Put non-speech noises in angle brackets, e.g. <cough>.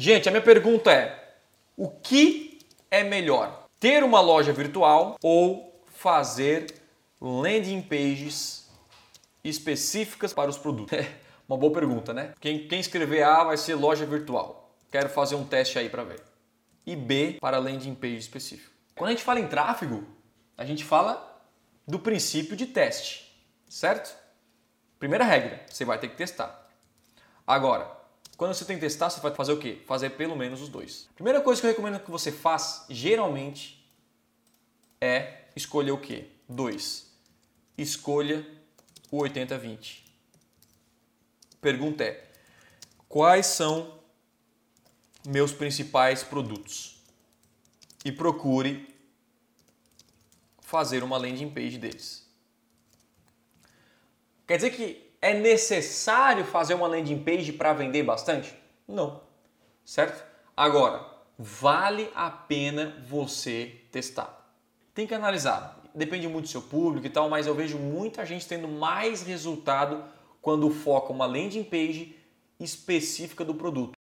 Gente, a minha pergunta é: o que é melhor? Ter uma loja virtual ou fazer landing pages específicas para os produtos? <laughs> É uma boa pergunta, né? Quem, quem escrever A vai ser loja virtual. Quero fazer um teste aí para ver. E B para landing page específico. Quando a gente fala em tráfego, a gente fala do princípio de teste, certo? Primeira regra, você vai ter que testar. Agora, quando você tem que testar, você vai fazer o quê? Fazer pelo menos os dois. Primeira coisa que eu recomendo que você faça, geralmente, é escolher o quê? Dois. Escolha o 80-20. Pergunta é: quais são meus principais produtos? E procure fazer uma landing page deles. Quer dizer que é necessário fazer uma landing page para vender bastante? Não. Certo? Agora, vale a pena você testar. Tem que analisar. Depende muito do seu público e tal, mas eu vejo muita gente tendo mais resultado quando foca uma landing page específica do produto.